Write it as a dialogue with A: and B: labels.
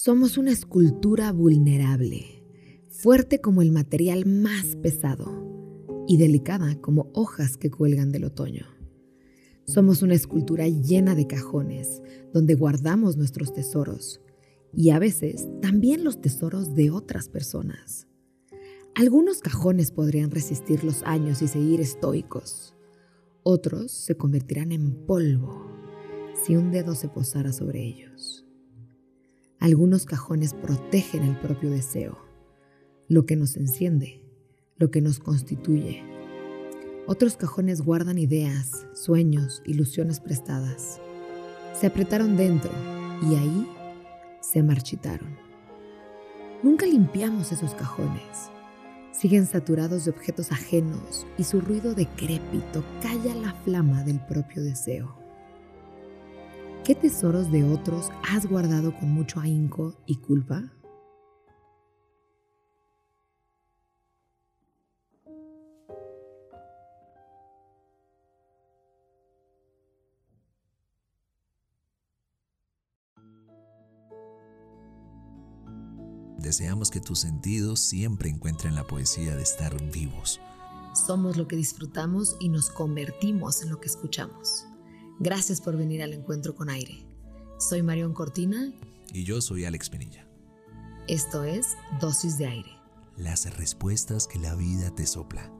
A: Somos una escultura vulnerable, fuerte como el material más pesado y delicada como hojas que cuelgan del otoño. Somos una escultura llena de cajones donde guardamos nuestros tesoros y a veces también los tesoros de otras personas. Algunos cajones podrían resistir los años y seguir estoicos. Otros se convertirán en polvo si un dedo se posara sobre ellos. Algunos cajones protegen el propio deseo, lo que nos enciende, lo que nos constituye. Otros cajones guardan ideas, sueños, ilusiones prestadas. Se apretaron dentro y ahí se marchitaron. Nunca limpiamos esos cajones. Siguen saturados de objetos ajenos y su ruido decrépito calla la flama del propio deseo. ¿Qué tesoros de otros has guardado con mucho ahínco y culpa?
B: Deseamos que tus sentidos siempre encuentren la poesía de estar vivos.
A: Somos lo que disfrutamos y nos convertimos en lo que escuchamos. Gracias por venir al encuentro con aire. Soy Marión Cortina.
B: Y yo soy Alex Penilla.
A: Esto es Dosis de Aire.
B: Las respuestas que la vida te sopla.